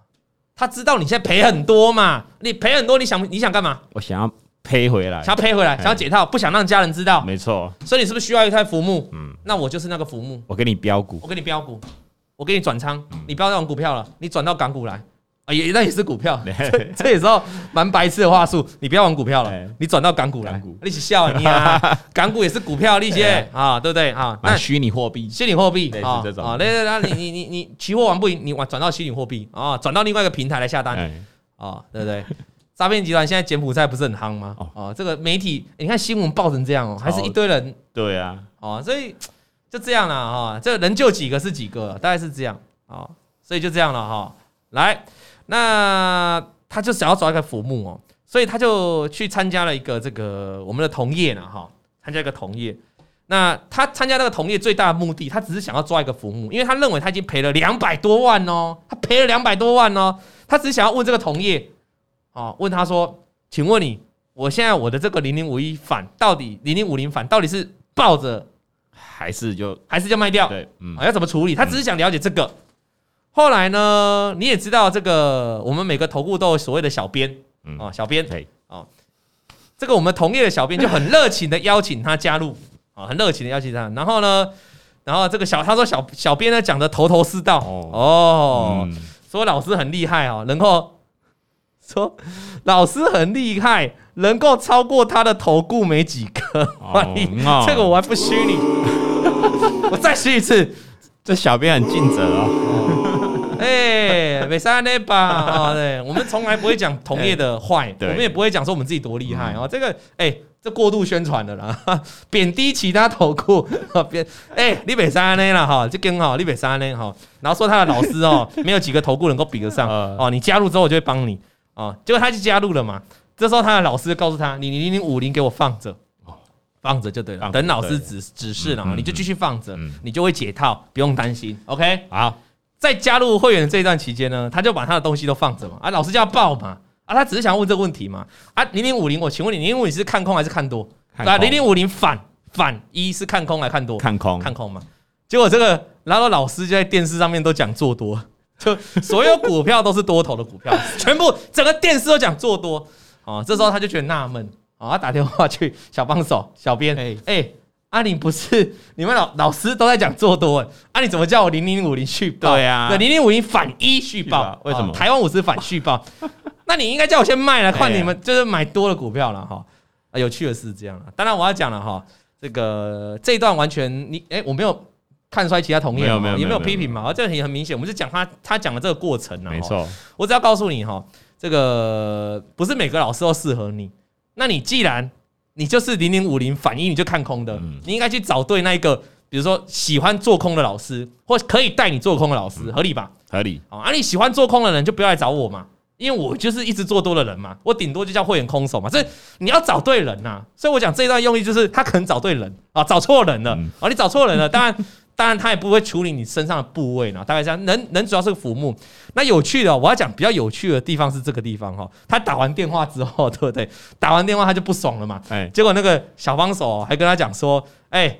他知道你现在赔很多嘛，你赔很多，你想你想干嘛？我想要赔回来，想要赔回来，想要解套，不想让家人知道。没错，所以你是不是需要一台浮木？嗯，那我就是那个浮木。我给你标股，我给你标股，我给你转仓，你不要用股票了，你转到港股来。也那也是股票，这这也是蛮白痴的话术。你不要玩股票了，你转到港股来，一起笑你啊！港股也是股票，利息啊，对不对啊？那虚拟货币，虚拟货币啊，这种啊，那那你你你你期货玩不赢，你玩转到虚拟货币啊，转到另外一个平台来下单啊，对不对？诈骗集团现在柬埔寨不是很夯吗？哦，这个媒体你看新闻报成这样哦，还是一堆人对啊，哦，所以就这样了哈，这能救几个是几个，大概是这样啊，所以就这样了哈，来。那他就想要找一个浮木哦，所以他就去参加了一个这个我们的同业呢哈，参加一个同业。那他参加那个同业最大的目的，他只是想要抓一个浮木，因为他认为他已经赔了两百多万哦，他赔了两百多万哦，他只是想要问这个同业，哦，问他说，请问你，我现在我的这个零零五一反到底零零五零反到底是抱着还是就还是就卖掉？对，嗯，要怎么处理？他只是想了解这个。后来呢，你也知道这个，我们每个投顾都有所谓的小编，哦，小编，哦，这个我们同业的小编就很热情的邀请他加入，啊，很热情的邀请他。然后呢，然后这个小他说小小编呢讲的头头是道，哦，说老师很厉害哦，能够说老师很厉害，能够超过他的投顾没几个，这个我还不虚你，我再虚一次，这小编很尽责哦。哎，没啥呢吧？啊，对，我们从来不会讲同业的坏，我们也不会讲说我们自己多厉害哦。这个，哎，这过度宣传的啦，贬低其他投顾，贬，哎，你没啥呢啦哈，这更好，你没啥呢哈。然后说他的老师哦，没有几个投顾能够比得上哦。你加入之后，我就会帮你哦。结果他就加入了嘛。这时候他的老师就告诉他，你零零五零给我放着，放着就对了，等老师指指示了，你就继续放着，你就会解套，不用担心。OK，好。在加入会员的这一段期间呢，他就把他的东西都放着嘛，啊，老师叫他报嘛，啊，他只是想要问这个问题嘛，啊，零零五零，我请问你，零零五零是看空还是看多？啊，零零五零反反一是看空还是看多？看空，看空嘛。结果这个，然后老师就在电视上面都讲做多，就所有股票都是多头的股票，全部整个电视都讲做多，啊，这时候他就觉得纳闷，啊，他打电话去小帮手、小编，哎哎。啊，你不是你们老老师都在讲做多，啊，你怎么叫我零零五零续报？对呀，零零五零反一续报，为什么？台湾五十反续报，那你应该叫我先卖了，换你们就是买多的股票了哈。啊，有趣的是这样，当然我要讲了哈，这个这一段完全你哎，我没有看衰其他同业，有没有？也没有批评嘛？这也很明显，我们是讲他他讲的这个过程啊。没错，我只要告诉你哈，这个不是每个老师都适合你。那你既然你就是零零五零反应，你就看空的，你应该去找对那一个，比如说喜欢做空的老师，或可以带你做空的老师，合理吧？合理。啊，你喜欢做空的人就不要来找我嘛，因为我就是一直做多的人嘛，我顶多就叫会员空手嘛。所以你要找对人呐，所以我讲这一段用意就是他可能找对人啊，找错人了啊，你找错人了，当然。当然，他也不会处理你身上的部位呢。大概这样，人人主要是个浮木。那有趣的，我要讲比较有趣的地方是这个地方哈。他打完电话之后，对不对？打完电话他就不爽了嘛。哎，结果那个小帮手还跟他讲说：“哎，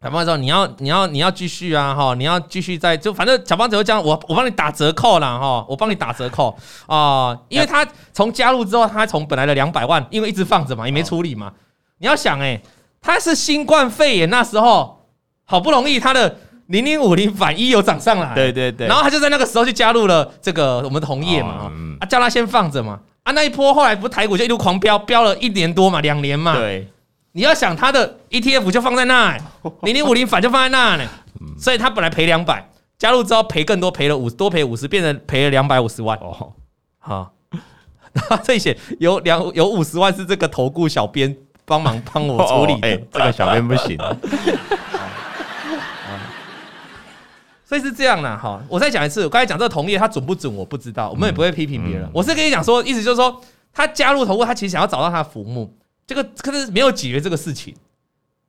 小帮手，你要你要你要继续啊哈，你要继续在就反正小帮手就讲我我帮你打折扣了哈，我帮你打折扣啊，因为他从加入之后，他从本来的两百万，因为一直放着嘛，也没处理嘛。你要想哎，他是新冠肺炎那时候。”好不容易他的零零五零反一有涨上来，对对对，然后他就在那个时候就加入了这个我们的红叶嘛，啊叫他先放着嘛，啊那一波后来不是台股就一路狂飙，飙了一年多嘛，两年嘛，对，你要想他的 ETF 就放在那，零零五零反就放在那呢，所以他本来赔两百，加入之后赔更多，赔了五多赔五十，变成赔了两百五十万。哦，好，这些有两有五十万是这个投顾小编。帮忙帮我处理的。哎，这个小编不行。所以是这样的哈，我再讲一次，我刚才讲这个同业他准不准我不知道，我们也不会批评别人。嗯嗯、我是跟你讲说，意思就是说，他加入投顾，他其实想要找到他的浮木，这个可是没有解决这个事情，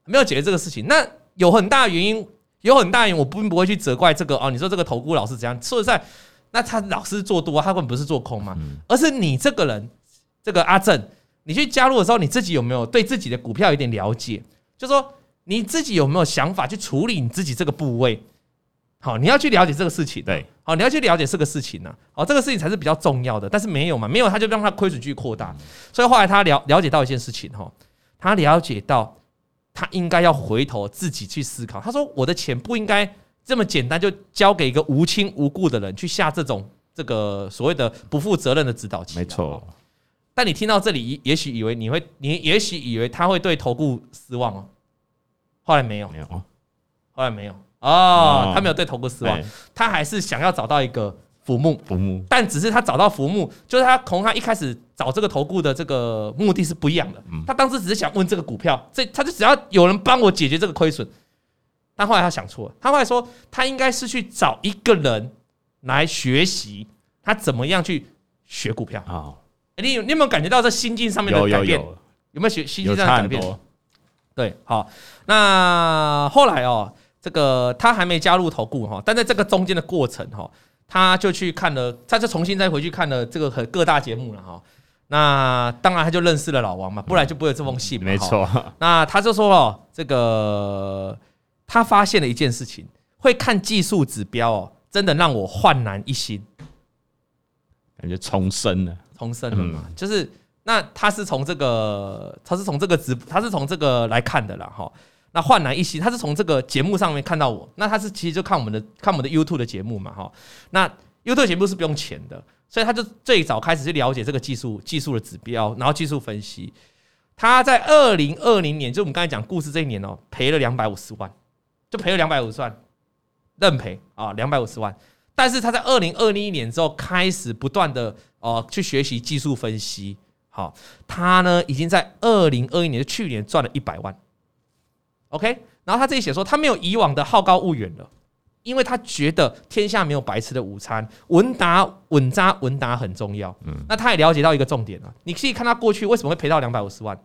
没有解决这个事情。那有很大原因，有很大原因，我并不会去责怪这个哦。你说这个投顾老师怎样？说实在，那他老师做多，他根本不是做空嘛，而是你这个人，这个阿正，你去加入的时候，你自己有没有对自己的股票有点了解？就是说你自己有没有想法去处理你自己这个部位？好，你要去了解这个事情。对，好，你要去了解这个事情呢。好，这个事情才是比较重要的。但是没有嘛，没有他就让他亏损继续扩大。所以后来他了了解到一件事情哈，他了解到他应该要回头自己去思考。他说：“我的钱不应该这么简单就交给一个无亲无故的人去下这种这个所谓的不负责任的指导棋。”没错。但你听到这里，也许以为你会，你也许以为他会对投顾失望哦。后来没有，没有，后来没有。哦，他没有对投顾失望，他还是想要找到一个浮木，浮木，但只是他找到浮木，就是他从他一开始找这个投顾的这个目的是不一样的。他当时只是想问这个股票，这他就只要有人帮我解决这个亏损。但后来他想错了，他后来说他应该是去找一个人来学习他怎么样去学股票啊。你有你有没有感觉到这心境上面的改变？有没有学心境上的改变？对，好，那后来哦。这个他还没加入投顾哈，但在这个中间的过程哈，他就去看了，他就重新再回去看了这个和各大节目了哈。那当然他就认识了老王嘛，不然就不会有这封信嘛。没错。那他就说哦，这个他发现了一件事情，会看技术指标哦，真的让我焕然一新，感觉重生了，重生了嘛。就是那他是从这个，他是从这个直，他是从这个来看的啦哈。那焕然一新，他是从这个节目上面看到我，那他是其实就看我们的看我们的 YouTube 的节目嘛，哈。那 YouTube 节目是不用钱的，所以他就最早开始去了解这个技术技术的指标，然后技术分析。他在二零二零年，就我们刚才讲故事这一年哦，赔了两百五十万，就赔了两百五十万，认赔啊，两百五十万。但是他在二零二零年之后开始不断的哦去学习技术分析，好，他呢已经在二零二一年的去年赚了一百万。OK，然后他这里写说，他没有以往的好高骛远了，因为他觉得天下没有白吃的午餐，稳打稳扎稳打很重要。嗯，那他也了解到一个重点了，你可以看他过去为什么会赔到两百五十万，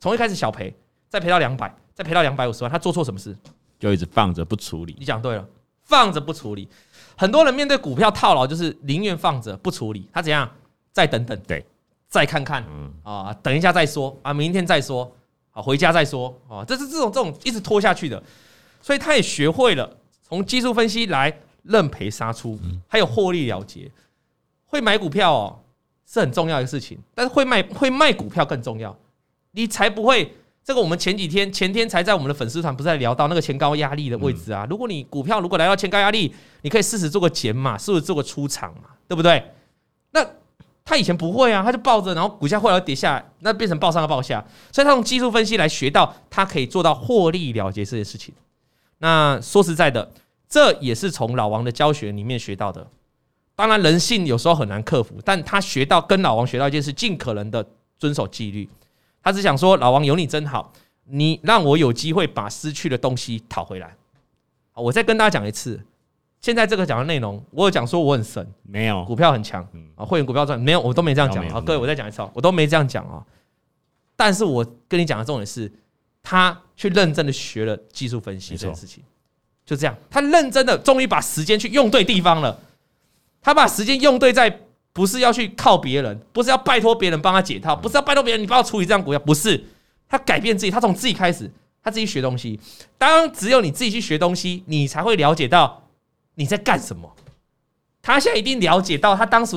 从一开始小赔，再赔到两百，再赔到两百五十万，他做错什么事？就一直放着不处理。你讲对了，放着不处理。很多人面对股票套牢，就是宁愿放着不处理，他怎样？再等等，对，再看看，嗯啊，等一下再说啊，明天再说。好，回家再说啊！这是这种这种一直拖下去的，所以他也学会了从技术分析来认赔杀出，还有获利了结。会买股票哦，是很重要的事情，但是会卖会卖股票更重要。你才不会这个。我们前几天前天才在我们的粉丝团不是在聊到那个前高压力的位置啊？如果你股票如果来到前高压力，你可以试试做个减码，是不是做个出场嘛？对不对？那。他以前不会啊，他就抱着，然后股价后来跌下来，那变成抱上要抱下，所以他用技术分析来学到，他可以做到获利了结这些事情。那说实在的，这也是从老王的教学里面学到的。当然，人性有时候很难克服，但他学到跟老王学到一件事，尽可能的遵守纪律。他只想说，老王有你真好，你让我有机会把失去的东西讨回来。我再跟大家讲一次。现在这个讲的内容，我有讲说我很神，没有。股票很强。啊，会员股票赚。没有，我都没这样讲啊。各位，我再讲一次，我都没这样讲啊。但是我跟你讲的重点是，他去认真的学了技术分析这件事情，就这样，他认真的终于把时间去用对地方了。他把时间用对在不是要去靠别人，不是要拜托别人帮他解套，不是要拜托别人你帮我处理这样股票，不是。他改变自己，他从自己开始，他自己学东西。当只有你自己去学东西，你才会了解到。你在干什么？他现在一定了解到，他当时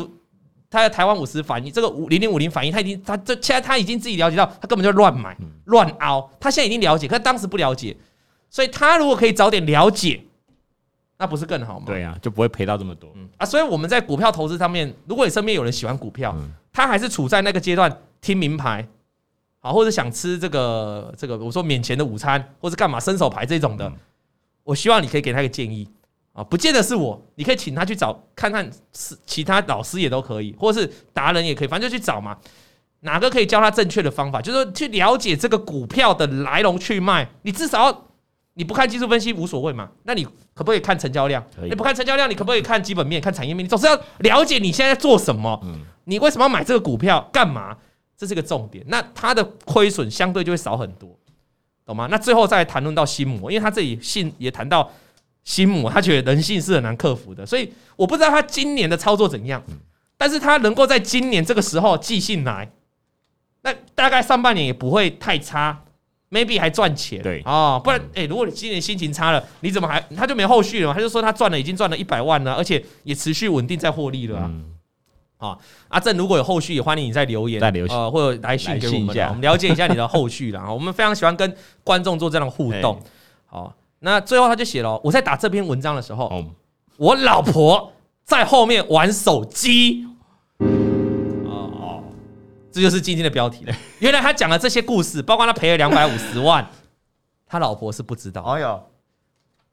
他在台湾五十反应，这个五零零五零反应，他已经他这现在他已经自己了解到，他根本就乱买乱凹。他现在已经了解，可是当时不了解，所以他如果可以早点了解，那不是更好吗？对啊，就不会赔到这么多。嗯啊，所以我们在股票投资上面，如果你身边有人喜欢股票，他还是处在那个阶段听名牌，好，或者想吃这个这个我说免钱的午餐，或者干嘛伸手牌这种的，我希望你可以给他一个建议。啊，不见得是我，你可以请他去找看看，是其他老师也都可以，或者是达人也可以，反正就去找嘛。哪个可以教他正确的方法？就是说去了解这个股票的来龙去脉。你至少你不看技术分析无所谓嘛？那你可不可以看成交量？你不看成交量，你可不可以看基本面、看产业面？你总是要了解你现在做什么。你为什么要买这个股票？干嘛？这是个重点。那它的亏损相对就会少很多，懂吗？那最后再谈论到心魔，因为他这里信也谈到心魔，他觉得人性是很难克服的。所以我不知道他今年的操作怎样，但是他能够在今年这个时候寄信来。那大概上半年也不会太差，maybe 还赚钱。对哦，不然哎、欸，如果你今年心情差了，你怎么还他就没后续了？他就说他赚了，已经赚了一百万了，而且也持续稳定在获利了啊。嗯、啊，阿正如果有后续，也欢迎你再留言，再留呃，或者来信给我们，我们了解一下你的后续了。我们非常喜欢跟观众做这样的互动。好，那最后他就写了，我在打这篇文章的时候，我老婆在后面玩手机。这就是今天的标题了。原来他讲了这些故事，包括他赔了两百五十万，他老婆是不知道。哎呦，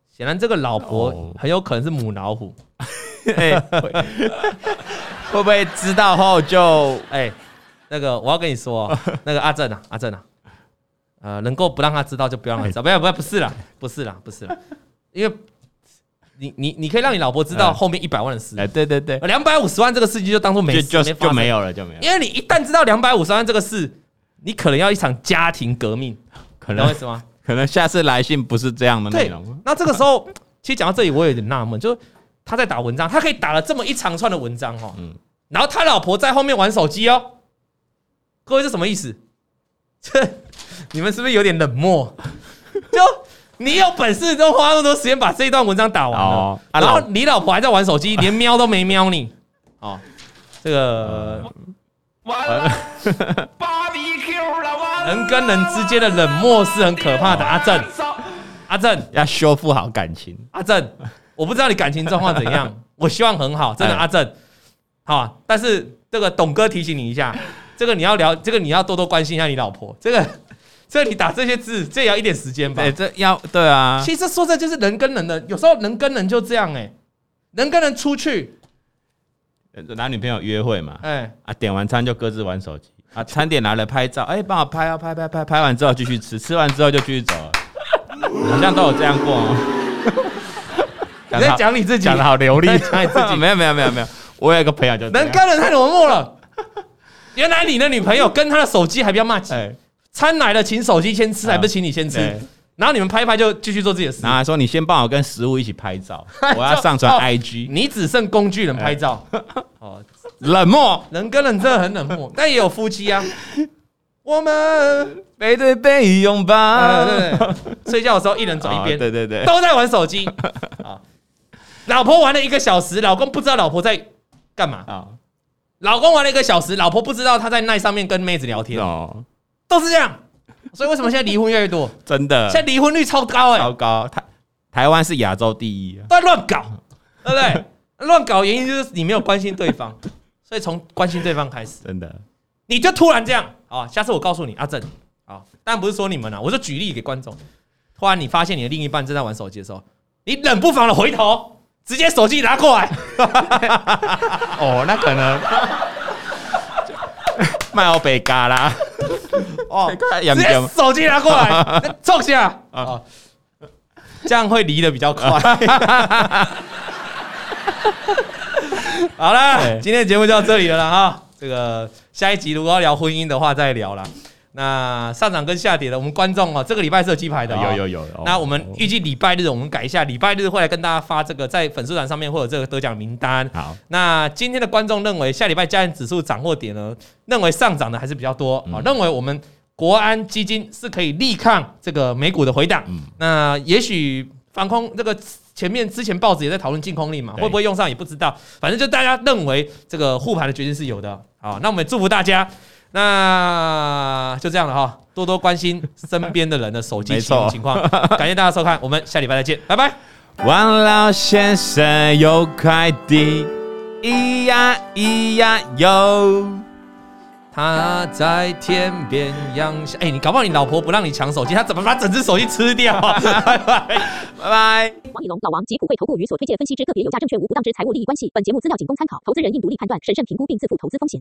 显然这个老婆很有可能是母老虎。会不会知道后就哎，那个我要跟你说，那个阿正啊，阿正啊，呃，能够不让他知道就不要让他知道。不要不要，不是啦，不是啦，不是啦，因为。你你你可以让你老婆知道后面一百万的事，哎，对对对，两百五十万这个事情就当做没事，就就没有了，就没有。因为你一旦知道两百五十万这个事，你可能要一场家庭革命，可能为什么？可能下次来信不是这样的内容。那这个时候，其实讲到这里，我有点纳闷，就是他在打文章，他可以打了这么一长串的文章哈，嗯，然后他老婆在后面玩手机哦，各位是什么意思？这你们是不是有点冷漠？就。你有本事都花那么多时间把这一段文章打完了，然后你老婆还在玩手机，连瞄都没瞄你。哦，这个完了，人跟人之间的冷漠是很可怕的。阿正，阿正要修复好感情。阿正，我不知道你感情状况怎样，我希望很好，真的。阿正，好，但是这个董哥提醒你一下，这个你要聊，这个你要多多关心一下你老婆，这个。这你打这些字，这也要一点时间吧？对，这要对啊。其实说这就是人跟人的，有时候人跟人就这样哎、欸，人跟人出去，男女朋友约会嘛，哎。啊，点完餐就各自玩手机。啊，餐点拿来拍照，哎，帮我拍啊，拍拍拍，拍完之后继续吃，吃完之后就继续走。了，好像都有这样过哦。你在讲你自己，讲的好流利，讲你自己，没有没有没有没有，我有一个朋友就人跟人太冷漠了，原来你的女朋友跟他的手机还比较麻吉。餐来了，请手机先吃，还不是请你先吃？然后你们拍一拍就继续做自己的事。然后说你先帮我跟食物一起拍照，我要上传 IG。你只剩工具人拍照，哦，冷漠，人跟人真的很冷漠。但也有夫妻啊，我们背对背拥抱，对对对，睡觉的时候一人走一边，对对对，都在玩手机。老婆玩了一个小时，老公不知道老婆在干嘛啊？老公玩了一个小时，老婆不知道他在那上面跟妹子聊天哦。都是这样，所以为什么现在离婚越来越多？真的，现在离婚率超高哎、欸，超高。台台湾是亚洲第一，都在乱搞，对不对？乱搞原因就是你没有关心对方，所以从关心对方开始，真的，你就突然这样啊！下次我告诉你，阿正啊，当然不是说你们啊，我就举例给观众。突然你发现你的另一半正在玩手机的时候，你冷不防的回头，直接手机拿过来。哦，那可能卖我北嘎啦。哦，直接手机拿过来，坐下啊，这样会离得比较快。好了，今天的节目就到这里了啦哈。这个下一集如果要聊婚姻的话，再聊了。那上涨跟下跌的，我们观众哦，这个礼拜是有鸡排的，有有有。那我们预计礼拜日我们改一下，礼拜日会来跟大家发这个在粉丝团上面会有这个得奖名单。好，那今天的观众认为下礼拜加权指数涨或跌呢？认为上涨的还是比较多啊，认为我们。国安基金是可以力抗这个美股的回档，嗯，那也许防空这个前面之前报纸也在讨论净空力嘛，会不会用上也不知道，反正就大家认为这个护盘的决心是有的，好，那我们祝福大家，那就这样了哈，多多关心身边的人的手机使用情况，感谢大家收看，我们下礼拜再见，拜拜。王老先生有快递，咿呀咿呀哟。他在天边养小，哎，你搞不好你老婆不让你抢手机，他怎么把整只手机吃掉？拜拜，拜拜。王以龙、老王及普惠投顾与所推荐分析之个别有价证券无不当之财务利益关系。本节目资料仅供参考，投资人应独立判断、审慎评估并自负投资风险。